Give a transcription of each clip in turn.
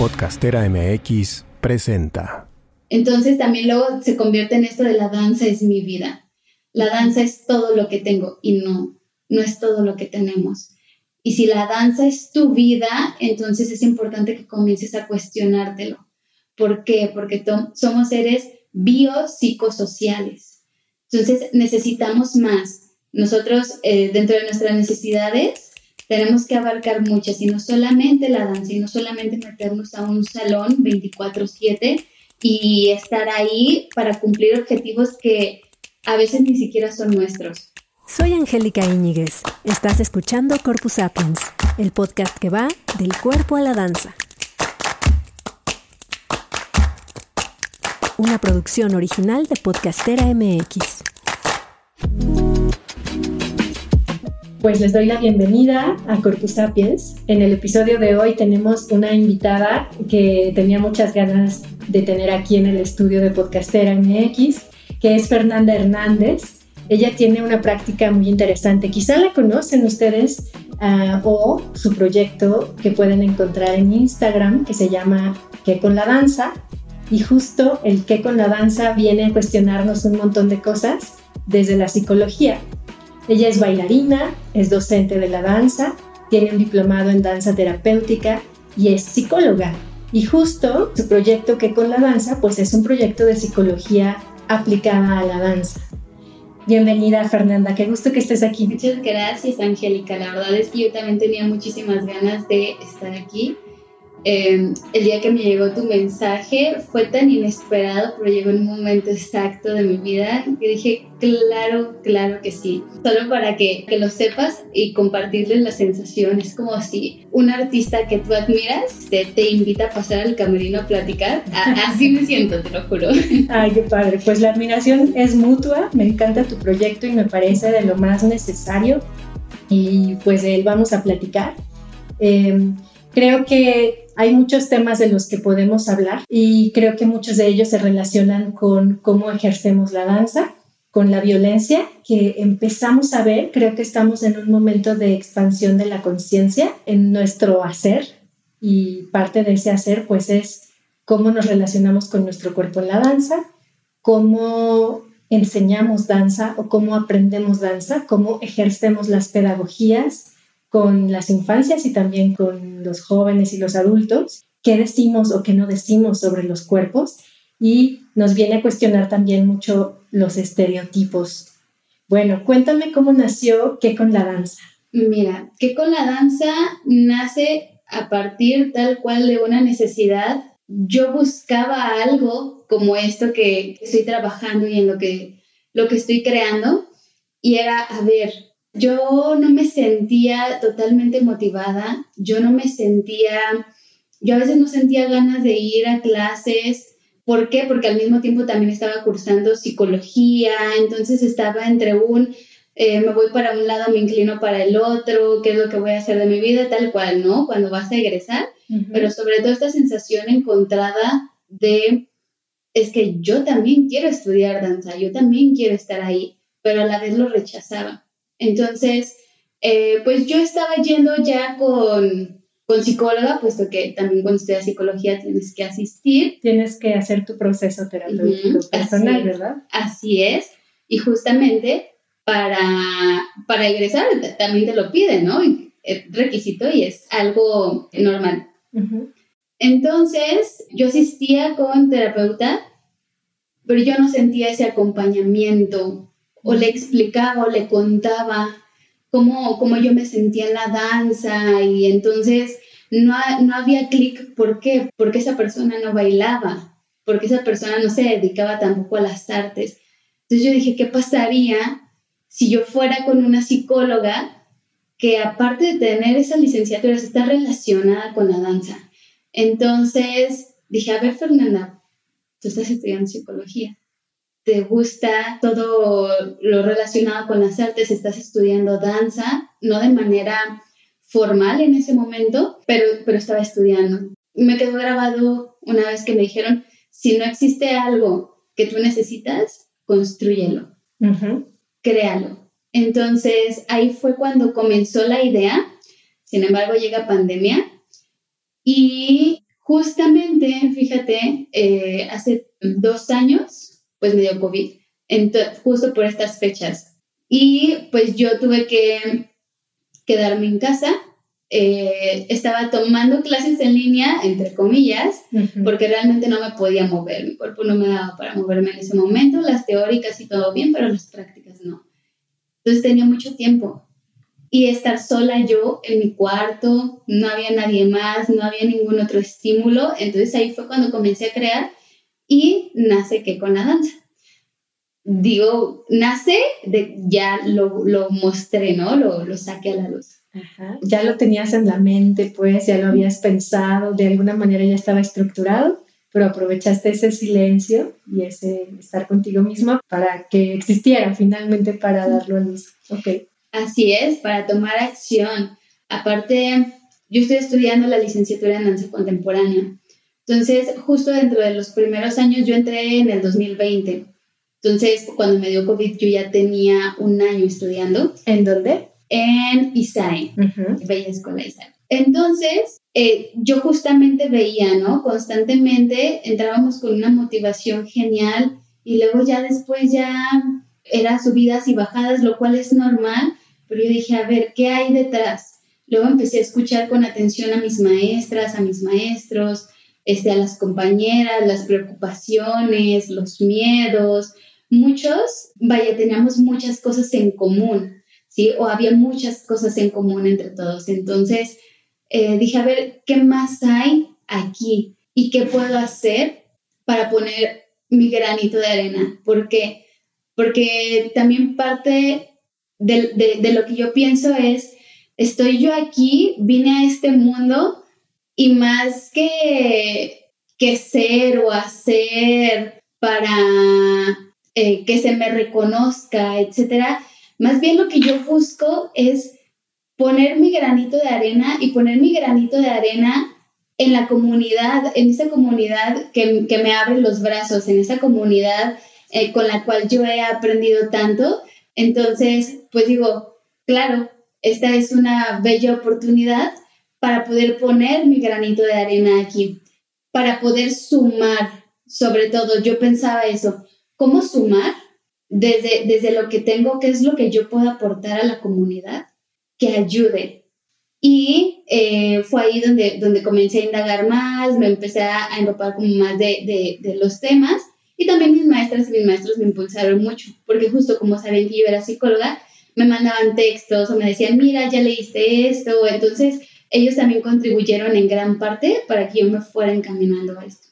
Podcastera MX presenta. Entonces también luego se convierte en esto de la danza es mi vida. La danza es todo lo que tengo y no, no es todo lo que tenemos. Y si la danza es tu vida, entonces es importante que comiences a cuestionártelo. ¿Por qué? Porque somos seres biopsicosociales. Entonces necesitamos más. Nosotros, eh, dentro de nuestras necesidades, tenemos que abarcar muchas y no solamente la danza y no solamente meternos a un salón 24/7 y estar ahí para cumplir objetivos que a veces ni siquiera son nuestros. Soy Angélica Íñiguez. Estás escuchando Corpus Sapiens, el podcast que va del cuerpo a la danza. Una producción original de Podcastera MX. Pues les doy la bienvenida a Corpus Sapiens. En el episodio de hoy tenemos una invitada que tenía muchas ganas de tener aquí en el estudio de Podcastera MX, que es Fernanda Hernández. Ella tiene una práctica muy interesante. Quizá la conocen ustedes uh, o su proyecto que pueden encontrar en Instagram que se llama ¿Qué con la danza? Y justo el ¿Qué con la danza? viene a cuestionarnos un montón de cosas desde la psicología. Ella es bailarina, es docente de la danza, tiene un diplomado en danza terapéutica y es psicóloga. Y justo su proyecto que con la danza, pues es un proyecto de psicología aplicada a la danza. Bienvenida Fernanda, qué gusto que estés aquí. Muchas gracias Angélica, la verdad es que yo también tenía muchísimas ganas de estar aquí. Eh, el día que me llegó tu mensaje fue tan inesperado, pero llegó en un momento exacto de mi vida que dije, claro, claro que sí. Solo para que, que lo sepas y compartirles la sensación. Es como si un artista que tú admiras te, te invita a pasar al camerino a platicar. así me siento, te lo juro. Ay, qué padre. Pues la admiración es mutua. Me encanta tu proyecto y me parece de lo más necesario. Y pues de él vamos a platicar. Eh, creo que hay muchos temas de los que podemos hablar y creo que muchos de ellos se relacionan con cómo ejercemos la danza, con la violencia que empezamos a ver. Creo que estamos en un momento de expansión de la conciencia en nuestro hacer y parte de ese hacer pues es cómo nos relacionamos con nuestro cuerpo en la danza, cómo enseñamos danza o cómo aprendemos danza, cómo ejercemos las pedagogías con las infancias y también con los jóvenes y los adultos, qué decimos o qué no decimos sobre los cuerpos y nos viene a cuestionar también mucho los estereotipos. Bueno, cuéntame cómo nació ¿Qué con la danza? Mira, ¿Qué con la danza nace a partir tal cual de una necesidad. Yo buscaba algo como esto que estoy trabajando y en lo que, lo que estoy creando y era, a ver, yo no me sentía totalmente motivada, yo no me sentía, yo a veces no sentía ganas de ir a clases. ¿Por qué? Porque al mismo tiempo también estaba cursando psicología, entonces estaba entre un, eh, me voy para un lado, me inclino para el otro, qué es lo que voy a hacer de mi vida, tal cual, ¿no? Cuando vas a egresar, pero sobre todo esta sensación encontrada de, es que yo también quiero estudiar danza, yo también quiero estar ahí, pero a la vez lo rechazaba. Entonces, eh, pues yo estaba yendo ya con, con psicóloga, puesto que también cuando estudias psicología tienes que asistir. Tienes que hacer tu proceso terapéutico personal, ¿verdad? Así es. Y justamente para, para egresar también te lo piden, ¿no? Es requisito y es algo normal. Entonces, yo asistía con terapeuta, pero yo no sentía ese acompañamiento o le explicaba o le contaba cómo, cómo yo me sentía en la danza y entonces no, no había clic. ¿Por qué? Porque esa persona no bailaba, porque esa persona no se dedicaba tampoco a las artes. Entonces yo dije, ¿qué pasaría si yo fuera con una psicóloga que aparte de tener esa licenciatura está relacionada con la danza? Entonces dije, a ver Fernanda, tú estás estudiando psicología te gusta todo lo relacionado con las artes, estás estudiando danza, no de manera formal en ese momento, pero, pero estaba estudiando. Me quedó grabado una vez que me dijeron, si no existe algo que tú necesitas, construyelo, créalo. Entonces ahí fue cuando comenzó la idea, sin embargo llega pandemia y Justamente, fíjate, eh, hace dos años, pues me dio COVID, justo por estas fechas. Y pues yo tuve que quedarme en casa. Eh, estaba tomando clases en línea, entre comillas, porque realmente no me podía mover, mi cuerpo no me daba para moverme en ese momento, las teóricas y todo bien, pero las prácticas no. Entonces tenía mucho tiempo y estar sola yo en mi cuarto, no había nadie más, no había ningún otro estímulo, entonces ahí fue cuando comencé a crear y nace que con la danza. Digo, nace, de, ya lo, lo mostré, ¿no? Lo, lo saqué a la luz. Ajá. Ya lo tenías en la mente, pues, ya lo habías pensado, de alguna manera ya estaba estructurado, pero aprovechaste ese silencio y ese estar contigo mismo para que existiera finalmente para darlo a luz. Ok. Así es, para tomar acción. Aparte, yo estoy estudiando la licenciatura en danza contemporánea. Entonces, justo dentro de los primeros años, yo entré en el 2020. Entonces, cuando me dio COVID, yo ya tenía un año estudiando. ¿En dónde? En ISAI, Bella Escuela ISAI. Entonces, eh, yo justamente veía, ¿no? Constantemente entrábamos con una motivación genial y luego ya después ya era subidas y bajadas, lo cual es normal, pero yo dije, a ver, ¿qué hay detrás? Luego empecé a escuchar con atención a mis maestras, a mis maestros, este, a las compañeras, las preocupaciones, los miedos. Muchos, vaya, teníamos muchas cosas en común, ¿sí? O había muchas cosas en común entre todos. Entonces, eh, dije, a ver, ¿qué más hay aquí? ¿Y qué puedo hacer para poner mi granito de arena? Porque, porque también parte de, lo que yo pienso es, estoy yo aquí, vine a este mundo y más que, que ser o hacer para eh, que se me reconozca, etcétera, más bien lo que yo busco es poner mi granito de arena y poner mi granito de arena en la comunidad, en esa comunidad que, me abre los brazos, en esa comunidad eh, con la cual yo he aprendido tanto. Entonces, pues digo, claro, esta es una bella oportunidad para poder poner mi granito de arena aquí, para poder sumar, sobre todo, yo pensaba eso, ¿cómo sumar desde, desde lo que tengo, qué es lo que yo puedo aportar a la comunidad que ayude? Y eh, fue ahí donde, donde comencé a indagar más, me empecé a, empapar como más de, de, de los temas y también mis maestras y mis maestros me impulsaron mucho, porque justo como saben que yo era psicóloga, me mandaban textos o me decían, mira, ya leíste esto. Entonces, ellos también contribuyeron en gran parte para que yo me fuera encaminando a esto.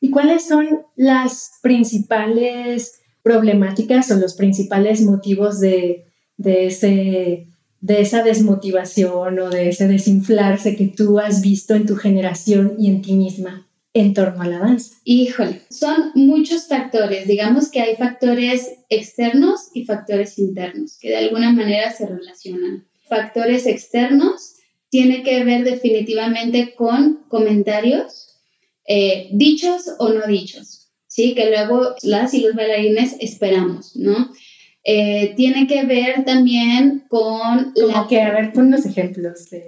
¿Y cuáles son las principales problemáticas o los principales motivos de, de, ese, de esa desmotivación o de ese desinflarse que tú has visto en tu generación y en ti misma? en torno a la danza? Híjole, son muchos factores. Digamos que hay factores externos y factores internos que de alguna manera se relacionan. Factores externos tiene que ver definitivamente con comentarios eh, dichos o no dichos, ¿sí? Que luego las y los bailarines esperamos, ¿no? Eh, tiene que ver también con... Como que, a ver, pon unos ejemplos de,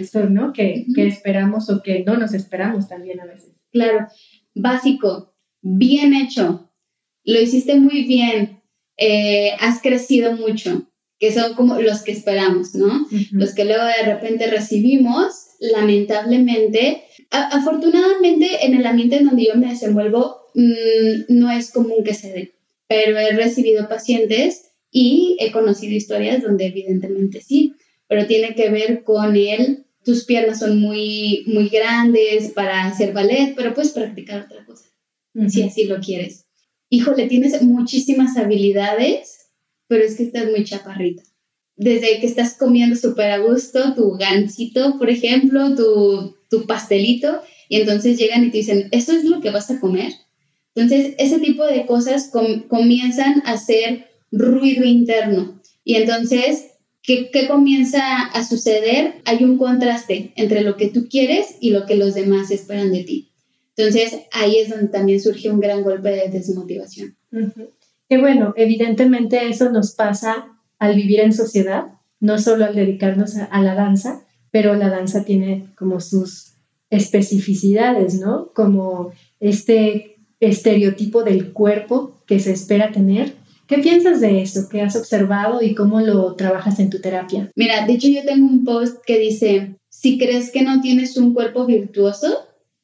eso, ¿no? Que, que, esperamos o que no nos esperamos también a veces. Claro, básico, bien hecho, lo hiciste muy bien, eh, has crecido mucho, que son como los que esperamos, ¿no? Los que luego de repente recibimos, lamentablemente, afortunadamente en el ambiente en donde yo me desenvuelvo, mm, no es común que se dé pero he recibido pacientes y he conocido historias donde evidentemente sí, pero tiene que ver con él. Tus piernas son muy, muy grandes para hacer ballet, pero puedes practicar otra cosa, si así lo quieres. Híjole, tienes muchísimas habilidades, pero es que estás muy chaparrita. Desde que estás comiendo súper a gusto, tu gansito, por ejemplo, tu, tu pastelito, y entonces llegan y te dicen, ¿eso es lo que vas a comer? Entonces, ese tipo de cosas comienzan a hacer ruido interno. Y entonces, ¿qué, comienza a suceder? Hay un contraste entre lo que tú quieres y lo que los demás esperan de ti. Entonces, ahí es donde también surge un gran golpe de desmotivación. Que bueno, evidentemente eso nos pasa al vivir en sociedad, no solo al dedicarnos a, la danza, pero la danza tiene como sus especificidades, ¿no? Como este estereotipo del cuerpo que se espera tener. ¿Qué piensas de esto? ¿Qué has observado y cómo lo trabajas en tu terapia? Mira, de hecho yo tengo un post que dice, si crees que no tienes un cuerpo virtuoso,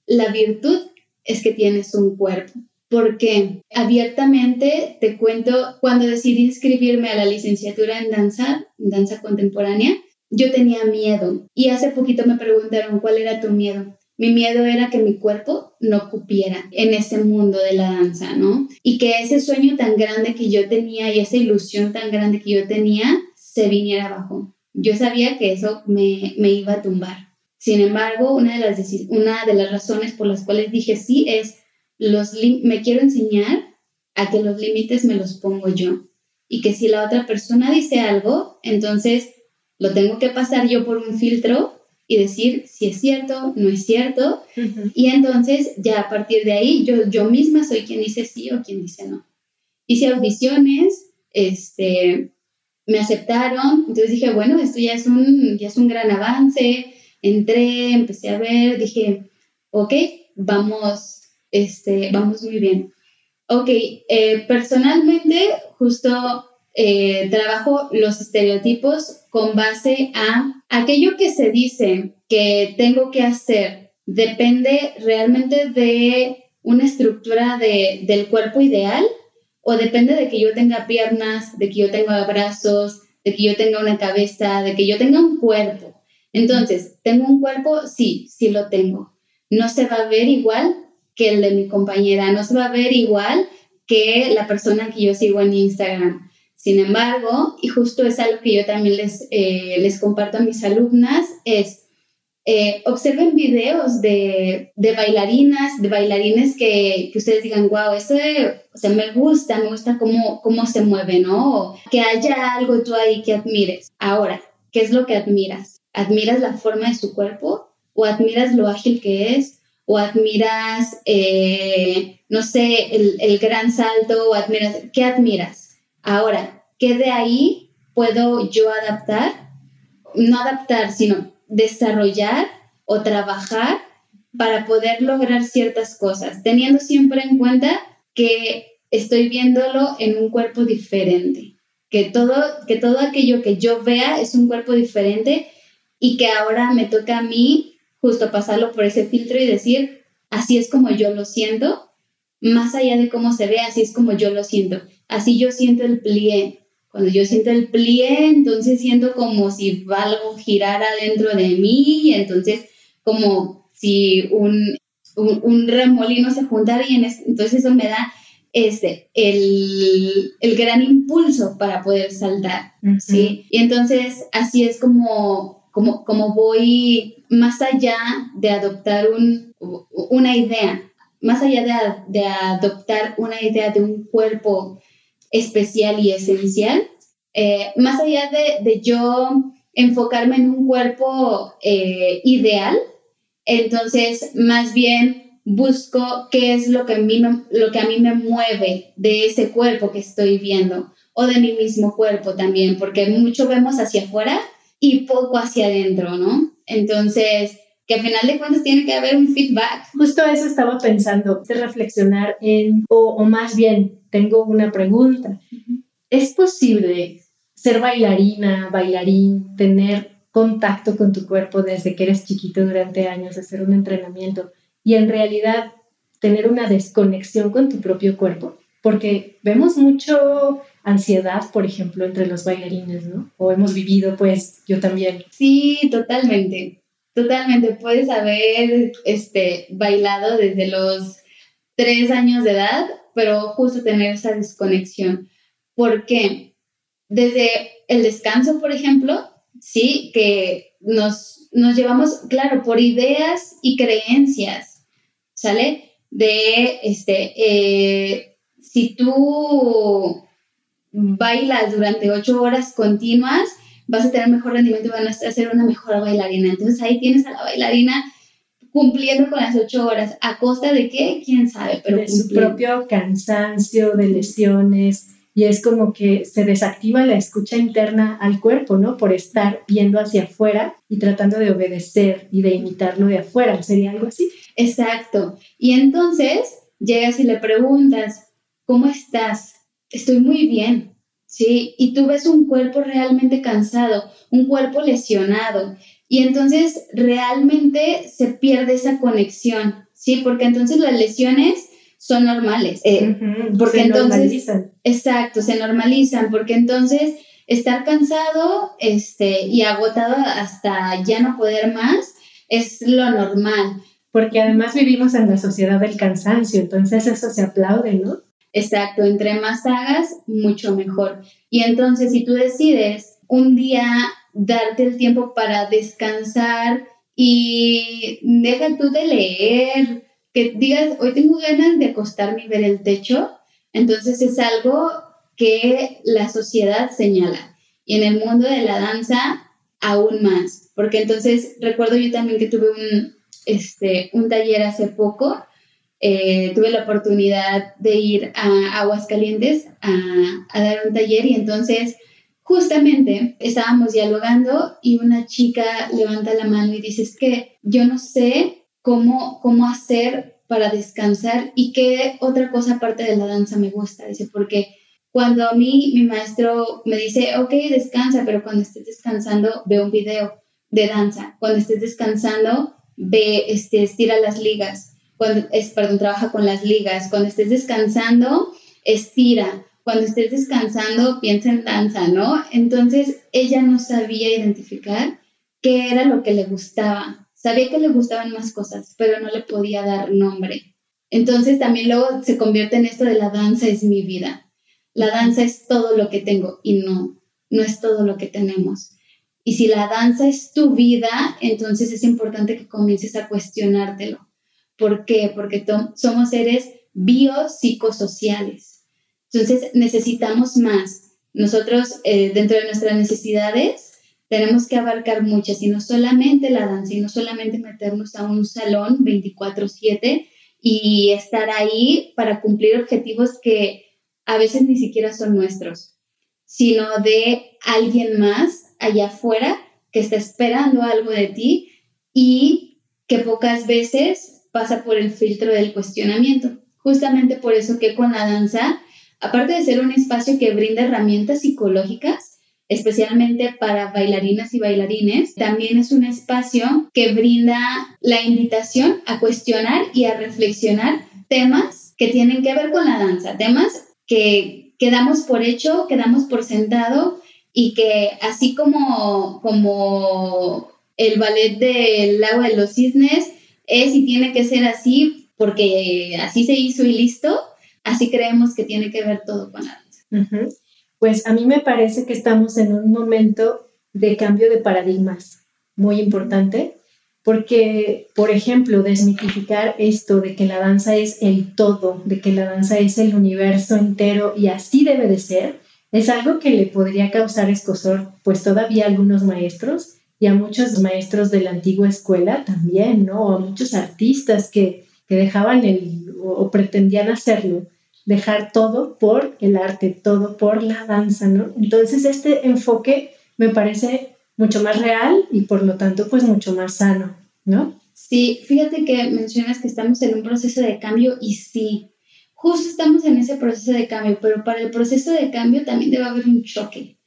la virtud es que tienes un cuerpo. Porque abiertamente te cuento, cuando decidí inscribirme a la licenciatura en danza, danza contemporánea, yo tenía miedo y hace poquito me preguntaron cuál era tu miedo. Mi miedo era que mi cuerpo no cupiera en ese mundo de la danza, ¿no? Y que ese sueño tan grande que yo tenía y esa ilusión tan grande que yo tenía se viniera abajo. Yo sabía que eso me, me iba a tumbar. Sin embargo, una de, las, una de las razones por las cuales dije sí es, los me quiero enseñar a que los límites me los pongo yo. Y que si la otra persona dice algo, entonces lo tengo que pasar yo por un filtro y decir si es cierto, no es cierto. Y entonces ya a partir de ahí yo, yo misma soy quien dice sí o quien dice no. Hice audiciones, este, me aceptaron, entonces dije, bueno, esto ya es un, ya es un gran avance. Entré, empecé a ver, dije, ok, vamos, este, vamos muy bien. Ok, eh, personalmente justo eh, trabajo los estereotipos con base a aquello que se dice que tengo que hacer. Depende realmente de una estructura de, del cuerpo ideal o depende de que yo tenga piernas, de que yo tenga brazos, de que yo tenga una cabeza, de que yo tenga un cuerpo. Entonces, ¿tengo un cuerpo? Sí, sí lo tengo. No se va a ver igual que el de mi compañera, no se va a ver igual que la persona que yo sigo en Instagram. Sin embargo, y justo es algo que yo también les, eh, les comparto a mis alumnas, es eh, observen videos de, de, bailarinas, de bailarines que, que ustedes digan, wow, eso o sea, me gusta, me gusta cómo, cómo se mueve, ¿no? que haya algo tú ahí que admires. Ahora, ¿qué es lo que admiras? ¿Admiras la forma de su cuerpo? ¿O admiras lo ágil que es? ¿O admiras, eh, no sé, el, el gran salto? ¿O admiras, qué admiras? Ahora, ¿qué de ahí puedo yo adaptar? No adaptar, sino desarrollar o trabajar para poder lograr ciertas cosas, teniendo siempre en cuenta que estoy viéndolo en un cuerpo diferente, que todo, que todo aquello que yo vea es un cuerpo diferente y que ahora me toca a mí justo pasarlo por ese filtro y decir, así es como yo lo siento, más allá de cómo se ve, así es como yo lo siento. Así yo siento el plié. Cuando yo siento el plié, entonces siento como si algo girara dentro de mí y entonces como si un, un, remolino se juntara y entonces eso me da este, el, el, gran impulso para poder saltar, ¿sí? Y entonces así es como, como, como voy más allá de adoptar un, una idea, más allá de, de adoptar una idea de un cuerpo especial y esencial, eh, más allá de, yo enfocarme en un cuerpo eh, ideal, entonces más bien busco qué es lo que, a mí me, lo que a mí me mueve de ese cuerpo que estoy viendo o de mi mismo cuerpo también, porque mucho vemos hacia afuera y poco hacia adentro, ¿no? Entonces, que al final de cuentas tiene que haber un feedback. Justo eso estaba pensando, de reflexionar en, o, o más bien, tengo una pregunta. ¿Es posible ser bailarina, bailarín, tener contacto con tu cuerpo desde que eres chiquito durante años, hacer un entrenamiento y en realidad tener una desconexión con tu propio cuerpo? Porque vemos mucho ansiedad, por ejemplo, entre los bailarines, ¿no? O hemos vivido, pues, yo también. Sí, totalmente. Totalmente, puedes haber este, bailado desde los tres años de edad, pero justo tener esa desconexión. ¿Por qué? Desde el descanso, por ejemplo, sí, que nos, nos llevamos, claro, por ideas y creencias, ¿sale? De, este, eh, si tú bailas durante ocho horas continuas, vas a tener mejor rendimiento y vas a ser una mejor bailarina. Entonces ahí tienes a la bailarina cumpliendo con las ocho horas. ¿A costa de qué? ¿Quién sabe? Pero de su propio cansancio, de lesiones, y es como que se desactiva la escucha interna al cuerpo, ¿no? Por estar viendo hacia afuera y tratando de obedecer y de imitarlo de afuera, ¿sería algo así? Exacto. Y entonces llegas y le preguntas, ¿cómo estás? Estoy muy bien, ¿sí? Y tú ves un cuerpo realmente cansado, un cuerpo lesionado, y entonces realmente se pierde esa conexión, ¿sí? Porque entonces las lesiones son normales. Eh, porque se normalizan. Exacto, se normalizan, porque entonces estar cansado este, y agotado hasta ya no poder más es lo normal. Porque además vivimos en la sociedad del cansancio, entonces eso se aplaude, ¿no? Exacto, entre más hagas, mucho mejor. Y entonces si tú decides un día darte el tiempo para descansar y deja tú de leer, que digas, hoy tengo ganas de acostarme y ver el techo, entonces es algo que la sociedad señala. Y en el mundo de la danza, aún más, porque entonces recuerdo yo también que tuve un, este, un taller hace poco, eh, tuve la oportunidad de ir a Aguascalientes a, dar un taller y entonces justamente estábamos dialogando y una chica levanta la mano y dice, es que yo no sé cómo, cómo hacer para descansar y qué otra cosa aparte de la danza me gusta. Dice, porque cuando a mí mi maestro me dice, ok, descansa, pero cuando estés descansando, ve un video de danza. Cuando estés descansando, ve, este, estira las ligas. Cuando, es, perdón, trabaja con las ligas. Cuando estés descansando, estira. Cuando estés descansando, piensa en danza, ¿no? Entonces, ella no sabía identificar qué era lo que le gustaba Sabía que le gustaban más cosas, pero no le podía dar nombre. Entonces también luego se convierte en esto de la danza es mi vida. La danza es todo lo que tengo y no, no es todo lo que tenemos. Y si la danza es tu vida, entonces es importante que comiences a cuestionártelo. ¿Por qué? Porque somos seres biopsicosociales. Entonces necesitamos más. Nosotros, eh, dentro de nuestras necesidades, tenemos que abarcar muchas y no solamente la danza y no solamente meternos a un salón 24/7 y estar ahí para cumplir objetivos que a veces ni siquiera son nuestros, sino de alguien más allá afuera que está esperando algo de ti y que pocas veces pasa por el filtro del cuestionamiento. Justamente por eso que con la danza, aparte de ser un espacio que brinda herramientas psicológicas, especialmente para bailarinas y bailarines, también es un espacio que brinda la invitación a cuestionar y a reflexionar temas que tienen que ver con la danza, temas que quedamos por hecho, quedamos por sentado y que así como, como el ballet del lago de los cisnes es y tiene que ser así porque así se hizo y listo, así creemos que tiene que ver todo con la danza pues a mí me parece que estamos en un momento de cambio de paradigmas muy importante, porque, por ejemplo, desmitificar esto de que la danza es el todo, de que la danza es el universo entero y así debe de ser, es algo que le podría causar escosor, pues todavía algunos maestros y a muchos maestros de la antigua escuela también, ¿no? a muchos artistas que, que dejaban el o pretendían hacerlo dejar todo por el arte, todo por la danza, ¿no? Entonces este enfoque me parece mucho más real y por lo tanto pues mucho más sano, ¿no? Sí, fíjate que mencionas que estamos en un proceso de cambio y sí, justo estamos en ese proceso de cambio, pero para el proceso de cambio también debe haber un choque.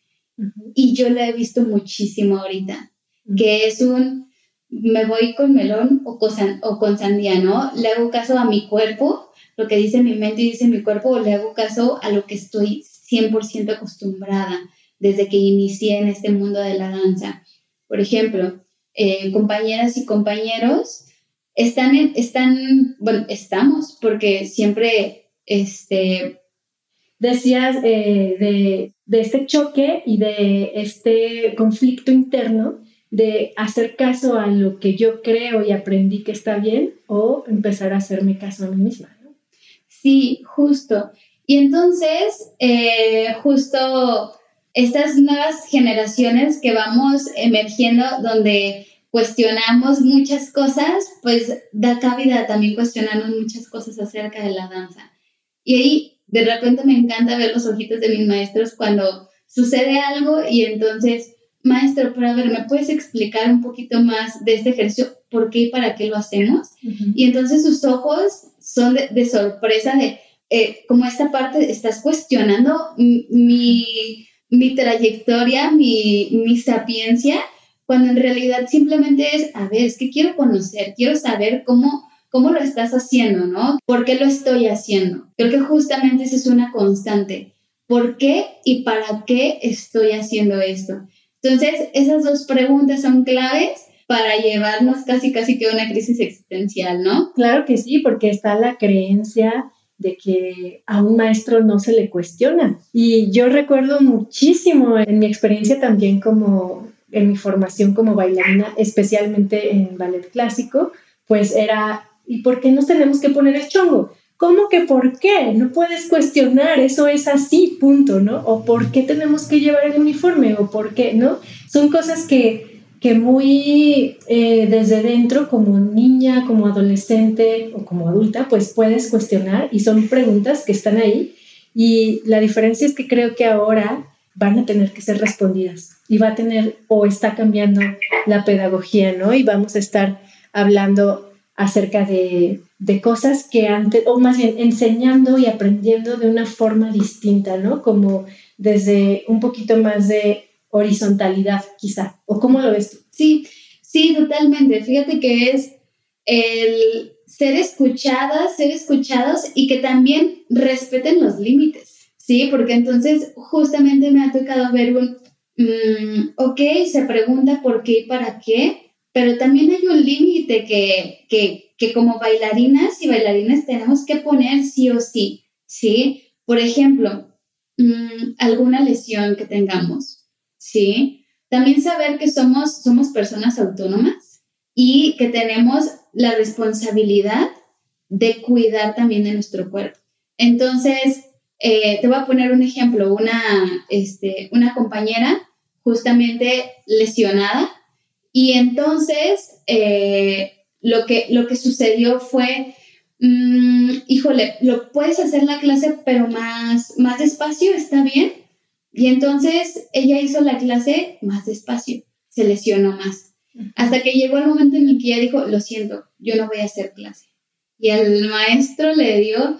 Y yo lo he visto muchísimo ahorita, que es un, me voy con melón o con, sandía, ¿no? Le hago caso a mi cuerpo lo que dice mi mente y dice mi cuerpo o le hago caso a lo que estoy 100% acostumbrada desde que inicié en este mundo de la danza. Por ejemplo, eh, compañeras y compañeros están, están, bueno, estamos, porque siempre, este... Decías eh, de, de este choque y de este conflicto interno de hacer caso a lo que yo creo y aprendí que está bien o empezar a hacerme caso a mí misma. Sí, justo. Y entonces, eh, justo estas nuevas generaciones que vamos emergiendo, donde cuestionamos muchas cosas, pues da cabida también cuestionarnos muchas cosas acerca de la danza. Y ahí de repente me encanta ver los ojitos de mis maestros cuando sucede algo y entonces, maestro, pero a ver, ¿me puedes explicar un poquito más de este ejercicio? ¿Por qué y para qué lo hacemos? Y entonces sus ojos son de, sorpresa de, eh, como esta parte, estás cuestionando mi, mi trayectoria, mi, mi sapiencia, cuando en realidad simplemente es, a ver, es que quiero conocer, quiero saber cómo cómo lo estás haciendo, ¿no? ¿Por qué lo estoy haciendo? Creo que justamente esa es una constante. ¿Por qué y para qué estoy haciendo esto? Entonces, esas dos preguntas son claves para llevarnos casi, casi que a una crisis existencial, ¿no? Claro que sí, porque está la creencia de que a un maestro no se le cuestiona. Y yo recuerdo muchísimo en mi experiencia también como en mi formación como bailarina, especialmente en ballet clásico, pues era ¿Y por qué nos tenemos que poner el chongo? ¿Cómo que por qué? No puedes cuestionar, eso es así, punto, ¿no? O por qué tenemos que llevar el uniforme, o por qué, ¿no? Son cosas que, que muy eh, desde dentro, como niña, como adolescente o como adulta, pues puedes cuestionar y son preguntas que están ahí. Y la diferencia es que creo que ahora van a tener que ser respondidas y va a tener o está cambiando la pedagogía, ¿no? Y vamos a estar hablando acerca de, cosas que antes, o más bien enseñando y aprendiendo de una forma distinta, ¿no? Como desde un poquito más de horizontalidad, quizá. ¿O cómo lo ves tú? Sí, sí, totalmente. Fíjate que es el ser escuchadas, ser escuchados y que también respeten los límites, ¿sí? Porque entonces justamente me ha tocado ver un, mm, ok, se pregunta por qué y para qué, pero también hay un límite que, que, que, como bailarinas y bailarines tenemos que poner sí o sí, ¿sí? Por ejemplo, mm, alguna lesión que tengamos, ¿sí? También saber que somos, somos personas autónomas y que tenemos la responsabilidad de cuidar también de nuestro cuerpo. Entonces, eh, te voy a poner un ejemplo, una, este, una compañera justamente lesionada, y entonces, eh, lo, que, lo que sucedió fue, mm, híjole, lo puedes hacer la clase, pero más, más despacio, ¿está bien? Y entonces ella hizo la clase más despacio, se lesionó más. Hasta que llegó el momento en el que ella dijo, lo siento, yo no voy a hacer clase. Y el maestro le dio,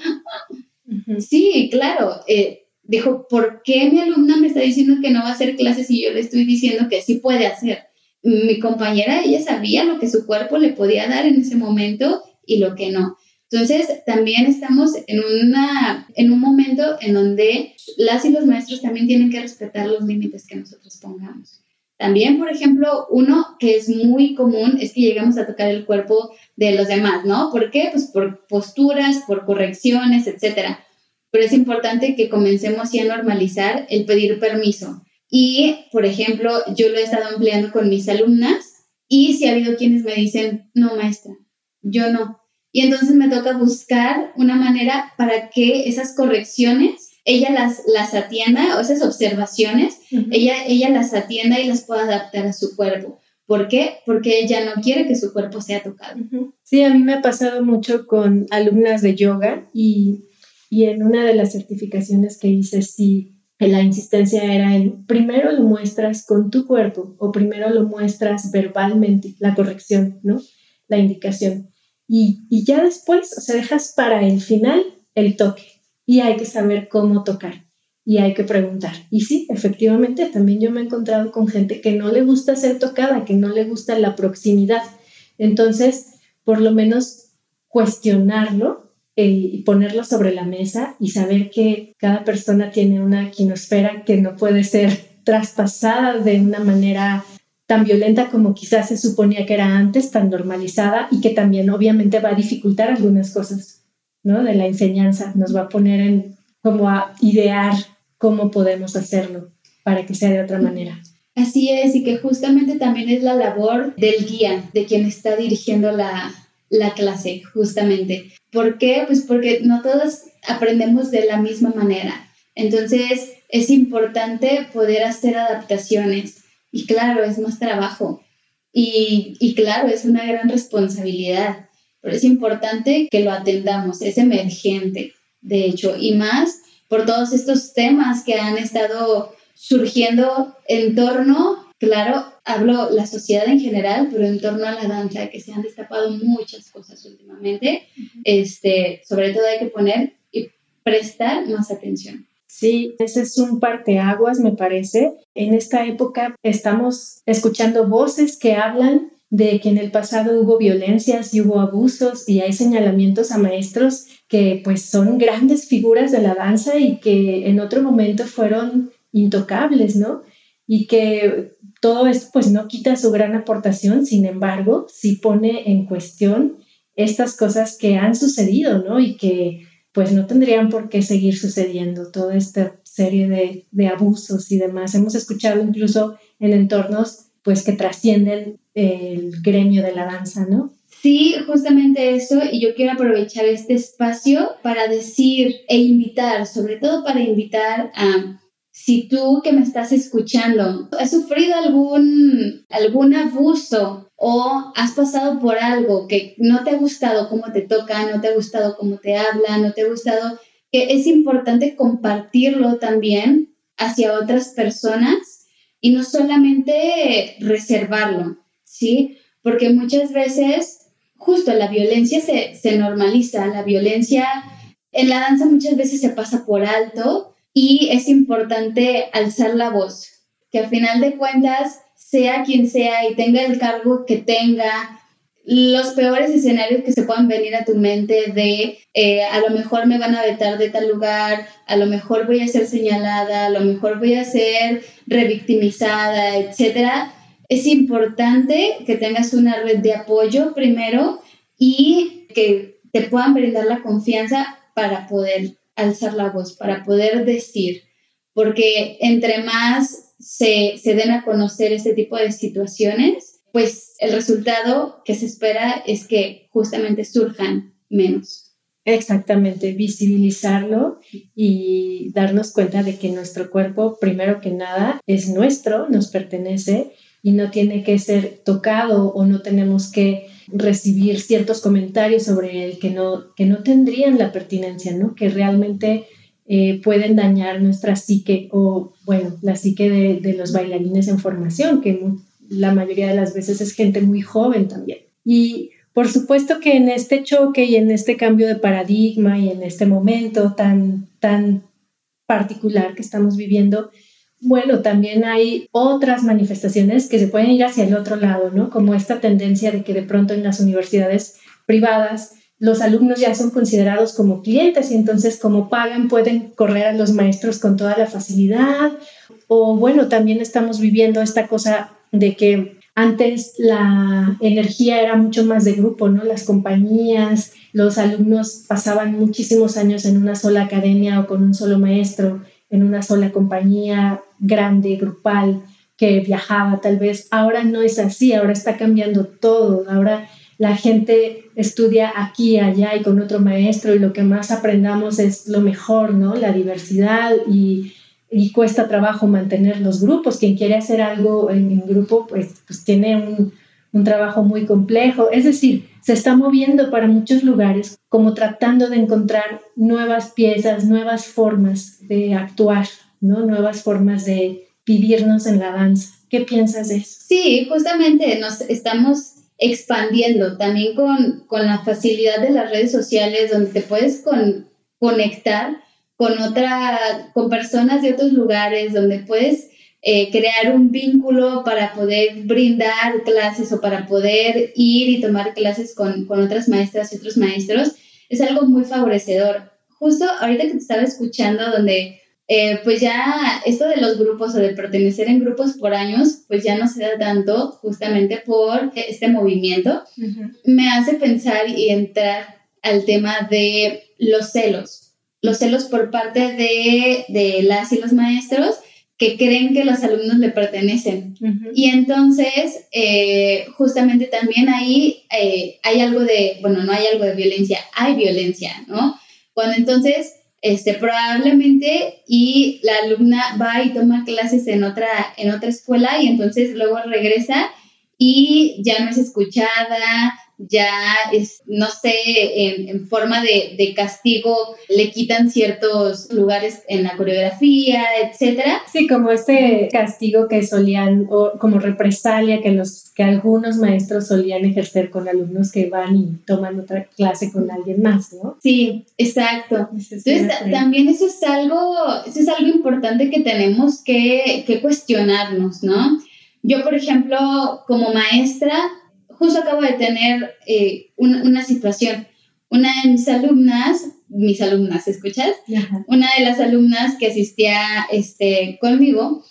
sí, claro, eh, dijo, ¿por qué mi alumna me está diciendo que no va a hacer clases y yo le estoy diciendo que sí puede hacer? Mi compañera, ella sabía lo que su cuerpo le podía dar en ese momento y lo que no. Entonces, también estamos en, una, en un momento en donde las y los maestros también tienen que respetar los límites que nosotros pongamos. También, por ejemplo, uno que es muy común es que llegamos a tocar el cuerpo de los demás, ¿no? ¿Por qué? Pues por posturas, por correcciones, etcétera. Pero es importante que comencemos ya a normalizar el pedir permiso. Y, por ejemplo, yo lo he estado empleando con mis alumnas y si ha habido quienes me dicen, no, maestra, yo no. Y entonces me toca buscar una manera para que esas correcciones, ella las, las atienda, o esas observaciones, ella, ella las atienda y las pueda adaptar a su cuerpo. ¿Por qué? Porque ella no quiere que su cuerpo sea tocado. Sí, a mí me ha pasado mucho con alumnas de yoga y, y en una de las certificaciones que hice, sí, la insistencia era en primero lo muestras con tu cuerpo o primero lo muestras verbalmente, la corrección, ¿no? La indicación. Y, y ya después, o sea, dejas para el final el toque y hay que saber cómo tocar y hay que preguntar. Y sí, efectivamente, también yo me he encontrado con gente que no le gusta ser tocada, que no le gusta la proximidad. Entonces, por lo menos cuestionarlo y ponerlo sobre la mesa y saber que cada persona tiene una quinosfera que no puede ser traspasada de una manera tan violenta como quizás se suponía que era antes, tan normalizada y que también obviamente va a dificultar algunas cosas, ¿no? De la enseñanza, nos va a poner en como a idear cómo podemos hacerlo para que sea de otra manera. Así es, y que justamente también es la labor del guía, de quien está dirigiendo la, la clase, justamente. ¿Por qué? Pues porque no todos aprendemos de la misma manera. Entonces, es importante poder hacer adaptaciones. Y claro, es más trabajo. Y, y claro, es una gran responsabilidad. Pero es importante que lo atendamos, es emergente. de hecho, y más por todos estos temas que han estado surgiendo en torno, claro, hablo la sociedad en general, pero en torno a la danza, que se han destapado muchas cosas últimamente, este, sobre todo hay que poner y prestar más atención. Sí, ese es un parteaguas, me parece. En esta época estamos escuchando voces que hablan de que en el pasado hubo violencias y hubo abusos y hay señalamientos a maestros que pues son grandes figuras de la danza y que en otro momento fueron intocables, ¿no? Y que todo esto pues no quita su gran aportación, sin embargo, sí pone en cuestión estas cosas que han sucedido, ¿no? Y que pues no tendrían por qué seguir sucediendo, toda esta serie de, de abusos y demás. Hemos escuchado incluso en entornos pues que trascienden el gremio de la danza, ¿no? Sí, justamente eso, y yo quiero aprovechar este espacio para decir e invitar, sobre todo para invitar a si tú que me estás escuchando has sufrido algún, algún abuso o has pasado por algo que no te ha gustado cómo te toca, no te ha gustado cómo te habla, no te ha gustado, que es importante compartirlo también hacia otras personas y no solamente reservarlo, ¿sí? Porque muchas veces justo la violencia se, se normaliza, la violencia en la danza muchas veces se pasa por alto y es importante alzar la voz, que al final de cuentas, sea quien sea y tenga el cargo que tenga, los peores escenarios que se puedan venir a tu mente de eh, a lo mejor me van a vetar de tal lugar, a lo mejor voy a ser señalada, a lo mejor voy a ser revictimizada, etcétera. Es importante que tengas una red de apoyo primero y que te puedan brindar la confianza para poder alzar la voz, para poder decir, porque entre más se, se den a conocer este tipo de situaciones, pues el resultado que se espera es que justamente surjan menos. Exactamente, visibilizarlo y darnos cuenta de que nuestro cuerpo, primero que nada, es nuestro, nos pertenece y no tiene que ser tocado o no tenemos que recibir ciertos comentarios sobre él que no, que no tendrían la pertinencia, ¿no? que realmente eh, pueden dañar nuestra psique o, bueno, la psique de, de, los bailarines en formación, que la mayoría de las veces es gente muy joven también. Y por supuesto que en este choque y en este cambio de paradigma y en este momento tan, tan particular que estamos viviendo, bueno, también hay otras manifestaciones que se pueden ir hacia el otro lado, ¿no? Como esta tendencia de que de pronto en las universidades privadas los alumnos ya son considerados como clientes y entonces como pagan pueden correr a los maestros con toda la facilidad. O bueno, también estamos viviendo esta cosa de que antes la energía era mucho más de grupo, ¿no? Las compañías, los alumnos pasaban muchísimos años en una sola academia o con un solo maestro en una sola compañía grande, grupal, que viajaba tal vez. Ahora no es así, ahora está cambiando todo. Ahora la gente estudia aquí, allá y con otro maestro y lo que más aprendamos es lo mejor, ¿no? La diversidad y, y cuesta trabajo mantener los grupos. Quien quiere hacer algo en un grupo, pues, pues tiene un, un trabajo muy complejo. Es decir, se está moviendo para muchos lugares como tratando de encontrar nuevas piezas, nuevas formas de actuar, ¿no? Nuevas formas de vivirnos en la danza. ¿Qué piensas de eso? Sí, justamente nos estamos expandiendo también con, con la facilidad de las redes sociales donde te puedes con, conectar con otra, con personas de otros lugares, donde puedes eh, crear un vínculo para poder brindar clases o para poder ir y tomar clases con, con otras maestras y otros maestros, es algo muy favorecedor. Justo ahorita que te estaba escuchando, donde eh, pues ya esto de los grupos o de pertenecer en grupos por años, pues ya no se da tanto justamente por este movimiento, me hace pensar y entrar al tema de los celos, los celos por parte de, de las y los maestros que creen que los alumnos le pertenecen. Y entonces, eh, justamente también ahí eh, hay algo de, bueno, no hay algo de violencia, hay violencia, ¿no? Cuando entonces, este, probablemente, y la alumna va y toma clases en otra, en otra escuela y entonces luego regresa y ya no es escuchada, ya es, no sé, en, forma de, de, castigo le quitan ciertos lugares en la coreografía, etcétera. Sí, como este castigo que solían, o como represalia que los que algunos maestros solían ejercer con alumnos que van y toman otra clase con alguien más, ¿no? Sí, exacto. Entonces, también eso es algo, eso es algo importante que tenemos que, que cuestionarnos, ¿no? Yo, por ejemplo, como maestra, justo acabo de tener eh, una, situación. Una de mis alumnas, mis alumnas, ¿escuchas? Una de las alumnas que asistía este, conmigo,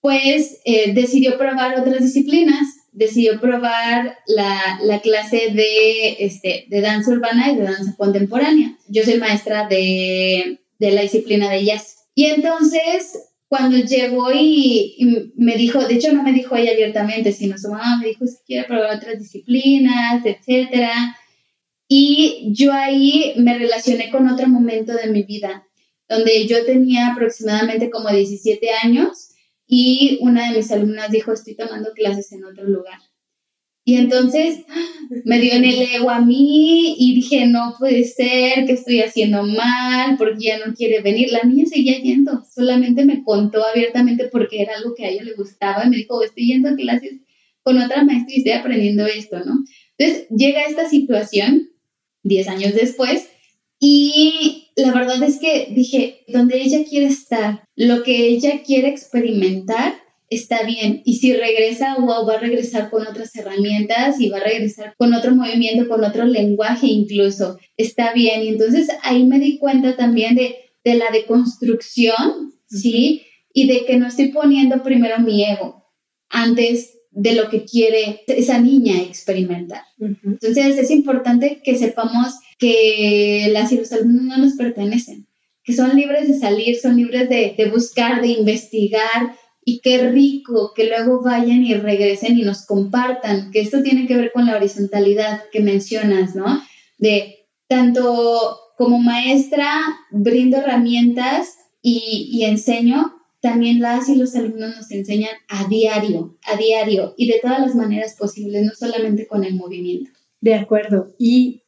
pues eh, decidió probar otras disciplinas. Decidió probar la, la clase de, este, de danza urbana y de danza contemporánea. Yo soy maestra de, de la disciplina de jazz. Y entonces cuando llegó y, me dijo, de hecho no me dijo ella abiertamente, sino su mamá me dijo si quiere probar otras disciplinas, etcétera. Y yo ahí me relacioné con otro momento de mi vida, donde yo tenía aproximadamente como 17 años y una de mis alumnas dijo, estoy tomando clases en otro lugar. Y entonces me dio en el ego a mí y dije, no puede ser, que estoy haciendo mal, porque ya no quiere venir. La niña seguía yendo, solamente me contó abiertamente porque era algo que a ella le gustaba y me dijo, estoy yendo a clases con otra maestra y estoy aprendiendo esto, ¿no? Entonces llega esta situación, 10 años después, y la verdad es que dije, donde ella quiere estar, lo que ella quiere experimentar, está bien. Y si regresa, wow, va a regresar con otras herramientas y va a regresar con otro movimiento, con otro lenguaje incluso. Está bien. Y entonces ahí me di cuenta también de, de la deconstrucción, ¿sí? Y de que no estoy poniendo primero mi ego antes de lo que quiere esa niña experimentar. Entonces es importante que sepamos que las alumnos no nos pertenecen, que son libres de salir, son libres de, de buscar, de investigar, y qué rico que luego vayan y regresen y nos compartan, que esto tiene que ver con la horizontalidad que mencionas, ¿no? De tanto como maestra brindo herramientas y, y enseño, también las y los alumnos nos enseñan a diario, a diario y de todas las maneras posibles, no solamente con el movimiento. De acuerdo. Y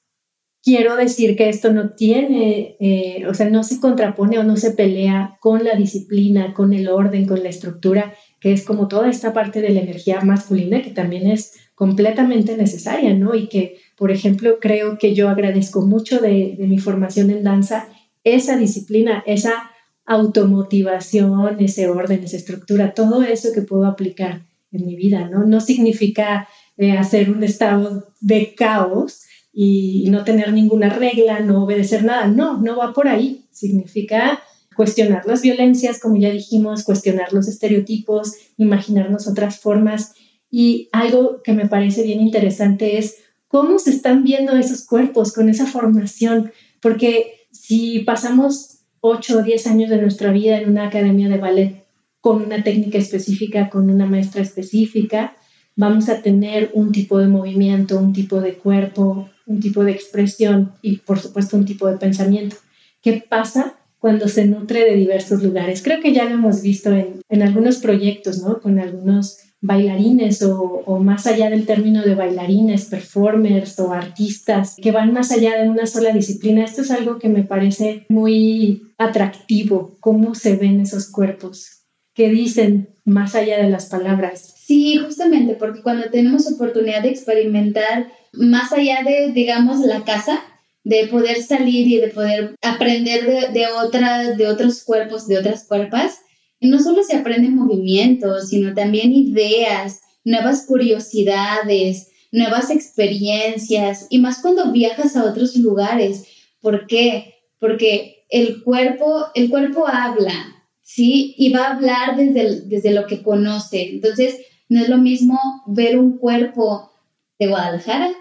quiero decir que esto no tiene, eh, o sea, no se contrapone o no se pelea con la disciplina, con el orden, con la estructura, que es como toda esta parte de la energía masculina que también es completamente necesaria, ¿no? Y que, por ejemplo, creo que yo agradezco mucho de, de mi formación en danza esa disciplina, esa automotivación, ese orden, esa estructura, todo eso que puedo aplicar en mi vida, ¿no? No significa eh, hacer un estado de caos, y no tener ninguna regla, no obedecer nada. No, no va por ahí. Significa cuestionar las violencias, como ya dijimos, cuestionar los estereotipos, imaginarnos otras formas. Y algo que me parece bien interesante es cómo se están viendo esos cuerpos con esa formación, porque si pasamos 8 o 10 años de nuestra vida en una academia de ballet con una técnica específica, con una maestra específica, vamos a tener un tipo de movimiento, un tipo de cuerpo, un tipo de expresión y por supuesto un tipo de pensamiento. ¿Qué pasa cuando se nutre de diversos lugares? Creo que ya lo hemos visto en, en algunos proyectos, ¿no? Con algunos bailarines o, o, más allá del término de bailarines, performers o artistas que van más allá de una sola disciplina. Esto es algo que me parece muy atractivo, cómo se ven esos cuerpos, que dicen más allá de las palabras. Sí, justamente, porque cuando tenemos oportunidad de experimentar más allá de, digamos, la casa, de poder salir y de poder aprender de, de, de otros cuerpos, de otras cuerpas, no solo se aprenden movimientos, sino también ideas, nuevas curiosidades, nuevas experiencias, y más cuando viajas a otros lugares. ¿Por qué? Porque el cuerpo, el cuerpo habla, ¿sí? Y va a hablar desde, desde lo que conoce. Entonces, no es lo mismo ver un cuerpo de Guadalajara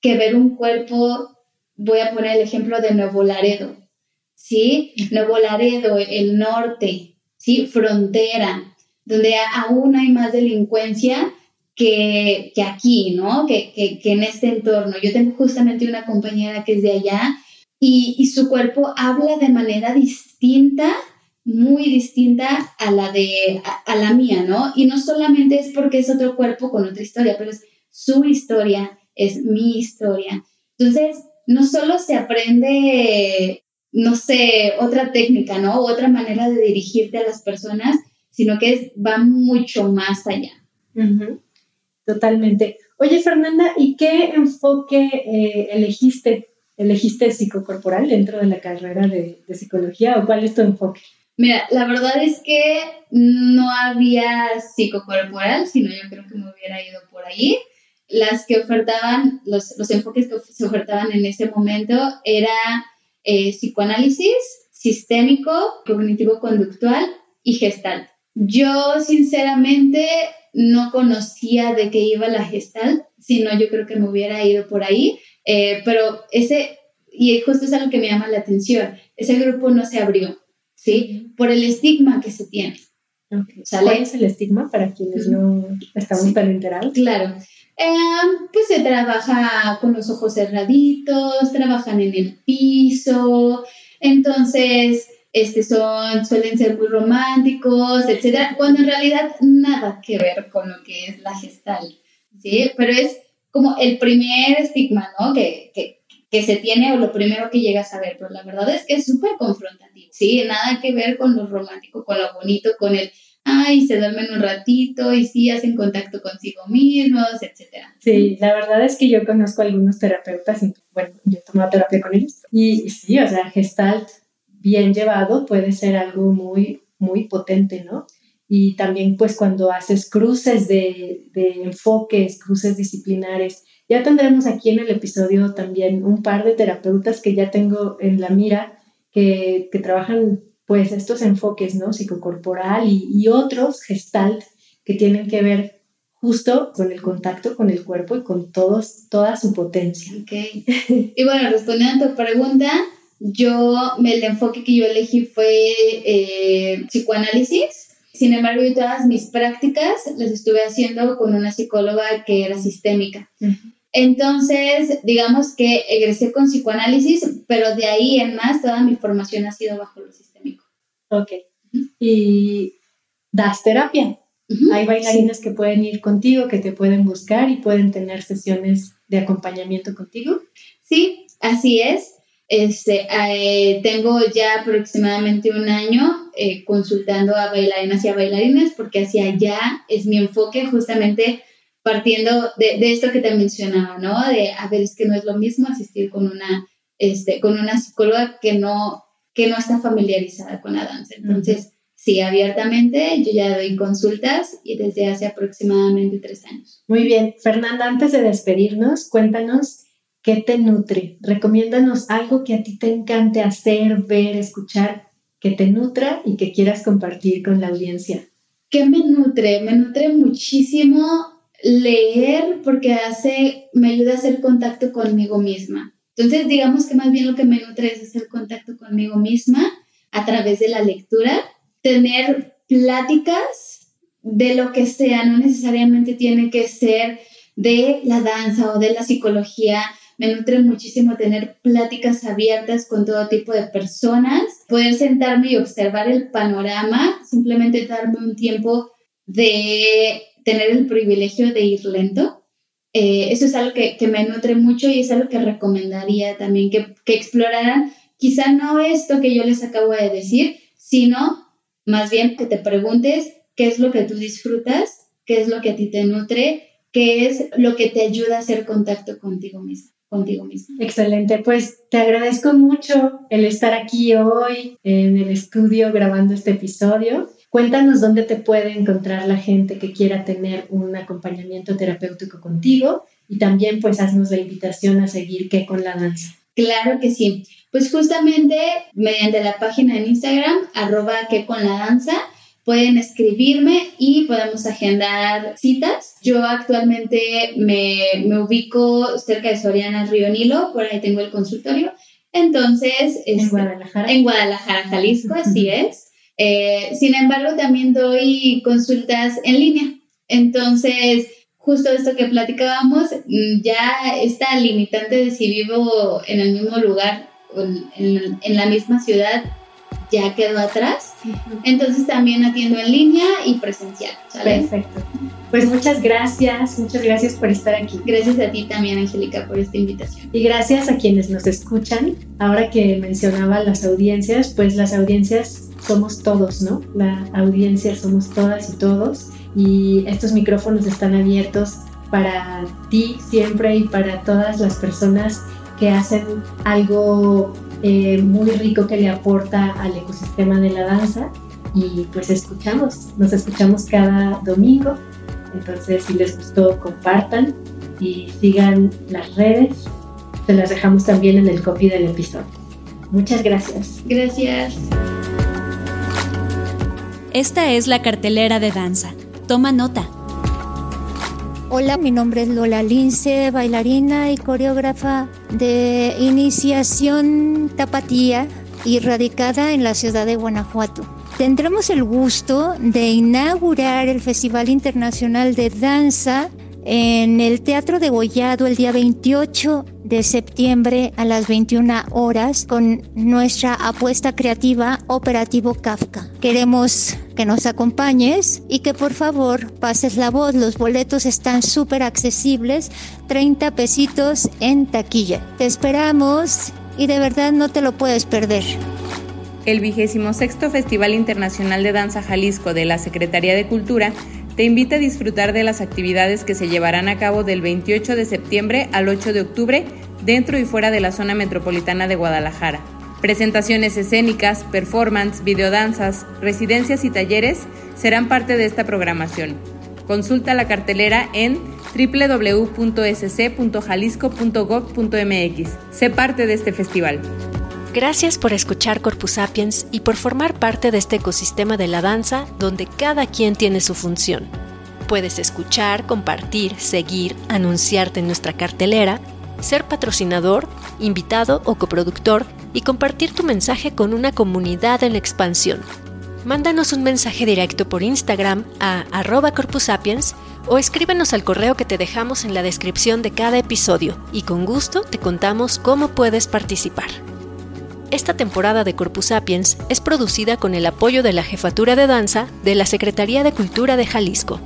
que ver un cuerpo, voy a poner el ejemplo de Nuevo Laredo, ¿sí? Nuevo Laredo, el norte, ¿sí? Frontera, donde aún hay más delincuencia que, que aquí, ¿no? Que, que, que, en este entorno. Yo tengo justamente una compañera que es de allá y, y su cuerpo habla de manera distinta muy distinta a la de a, la mía, ¿no? Y no solamente es porque es otro cuerpo con otra historia, pero es su historia, es mi historia. Entonces, no solo se aprende, no sé, otra técnica, ¿no? Otra manera de dirigirte a las personas, sino que va mucho más allá. Totalmente. Oye, Fernanda, ¿y qué enfoque eh, elegiste? ¿Elegiste psicocorporal dentro de la carrera de, de psicología o cuál es tu enfoque? Mira, la verdad es que no había psicocorporal, sino yo creo que me hubiera ido por ahí las que ofertaban, los, los enfoques que se ofertaban en ese momento era eh, psicoanálisis sistémico, cognitivo-conductual y gestalt. Yo sinceramente no conocía de qué iba la gestalt, sino yo creo que me hubiera ido por ahí, eh, pero ese, y justo es algo que me llama la atención, ese grupo no se abrió, ¿sí? Por el estigma que se tiene. ¿Cuál es el estigma para quienes no estamos tan enterados? Claro. Pues se trabaja con los ojos cerraditos, trabajan en el piso, entonces este son, suelen ser muy románticos, etcétera, cuando en realidad nada que ver con lo que es la gestal, ¿sí? Pero es como el primer estigma, ¿no? Que, que, que se tiene o lo primero que llegas a ver, pero la verdad es que es súper confrontativo, ¿sí? Nada que ver con lo romántico, con lo bonito, con el ay, se duermen un ratito y sí hacen contacto consigo mismos, etcétera. Sí, la verdad es que yo conozco a algunos terapeutas, y, bueno, yo tomo terapia con ellos, y, sí, o sea, Gestalt bien llevado puede ser algo muy, muy potente, ¿no? Y también pues cuando haces cruces de, de enfoques, cruces disciplinares, ya tendremos aquí en el episodio también un par de terapeutas que ya tengo en la mira que, que trabajan pues estos enfoques, ¿no? Psicocorporal y, otros, gestalt, que tienen que ver justo con el contacto con el cuerpo y con todos, toda su potencia. Ok. Y bueno, respondiendo a tu pregunta, yo, el enfoque que yo elegí fue eh, psicoanálisis. Sin embargo, yo todas mis prácticas las estuve haciendo con una psicóloga que era sistémica. Entonces, digamos que egresé con psicoanálisis, pero de ahí en más toda mi formación ha sido bajo los Ok. Y das terapia. Hay bailarines que pueden ir contigo, que te pueden buscar y pueden tener sesiones de acompañamiento contigo. Sí, así es. Este, eh, tengo ya aproximadamente un año eh, consultando a bailarinas y a bailarines porque hacia allá es mi enfoque justamente partiendo de, de, esto que te mencionaba, ¿no? De, a ver, es que no es lo mismo asistir con una, este, con una psicóloga que no que no está familiarizada con la danza. Entonces, sí, abiertamente, yo ya doy consultas y desde hace aproximadamente tres años. Muy bien, Fernanda, antes de despedirnos, cuéntanos qué te nutre. Recomiéndanos algo que a ti te encante hacer, ver, escuchar, que te nutra y que quieras compartir con la audiencia. ¿Qué me nutre? Me nutre muchísimo leer porque hace, me ayuda a hacer contacto conmigo misma. Entonces, digamos que más bien lo que me nutre es hacer contacto conmigo misma a través de la lectura, tener pláticas de lo que sea, no necesariamente tiene que ser de la danza o de la psicología. Me nutre muchísimo tener pláticas abiertas con todo tipo de personas, poder sentarme y observar el panorama, simplemente darme un tiempo de tener el privilegio de ir lento eh, eso es algo que, me nutre mucho y es algo que recomendaría también que, que exploraran, quizá no esto que yo les acabo de decir, sino más bien que te preguntes qué es lo que tú disfrutas, qué es lo que a ti te nutre, qué es lo que te ayuda a hacer contacto contigo mismo. Contigo mismo. Excelente, pues te agradezco mucho el estar aquí hoy en el estudio grabando este episodio. Cuéntanos dónde te puede encontrar la gente que quiera tener un acompañamiento terapéutico contigo y también pues haznos la invitación a seguir qué con la danza. Claro que sí. Pues justamente mediante la página en Instagram, arroba que con la danza, pueden escribirme y podemos agendar citas. Yo actualmente me, me ubico cerca de Soriana Río Nilo, por ahí tengo el consultorio. Entonces, en este, Guadalajara. En Guadalajara, Jalisco, así es. Eh, sin embargo, también doy consultas en línea. Entonces, justo esto que platicábamos, mm, ya esta limitante de si vivo en el mismo lugar o en, en la misma ciudad, ya quedó atrás. Entonces también atiendo en línea y presencial. Perfecto. Pues muchas gracias, muchas gracias por estar aquí. Gracias a ti también, Angélica, por esta invitación. Y gracias a quienes nos escuchan. Ahora que mencionaba las audiencias, pues las audiencias somos todos, ¿no? La audiencia somos todas y todos. Y estos micrófonos están abiertos para ti siempre y para todas las personas que hacen algo eh, muy rico que le aporta al ecosistema de la danza y pues escuchamos, nos escuchamos cada domingo, entonces si les gustó compartan y sigan las redes, se las dejamos también en el copy del episodio. Muchas gracias. Gracias. Esta es la cartelera de danza. Toma nota. Hola, mi nombre es Lola Lince, bailarina y coreógrafa de iniciación tapatía y radicada en la ciudad de Guanajuato. Tendremos el gusto de inaugurar el Festival Internacional de Danza en el Teatro de Gollado el día 28 de septiembre a las 21 horas con nuestra apuesta creativa Operativo Kafka. Queremos que nos acompañes y que por favor pases la voz. Los boletos están súper accesibles, 30 pesitos en taquilla. Te esperamos y de verdad no te lo puedes perder. El vigésimo sexto Festival Internacional de Danza Jalisco de la Secretaría de Cultura te invita a disfrutar de las actividades que se llevarán a cabo del 28 de septiembre al 8 de octubre dentro y fuera de la zona metropolitana de Guadalajara. Presentaciones escénicas, performance, videodanzas, residencias y talleres serán parte de esta programación. Consulta la cartelera en www.sc.jalisco.gov.mx. Sé parte de este festival. Gracias por escuchar Corpus Sapiens y por formar parte de este ecosistema de la danza donde cada quien tiene su función. Puedes escuchar, compartir, seguir, anunciarte en nuestra cartelera, ser patrocinador, invitado o coproductor y compartir tu mensaje con una comunidad en expansión. Mándanos un mensaje directo por Instagram a arroba corpusapiens o escríbenos al correo que te dejamos en la descripción de cada episodio y con gusto te contamos cómo puedes participar. Esta temporada de Corpus Sapiens es producida con el apoyo de la Jefatura de Danza de la Secretaría de Cultura de Jalisco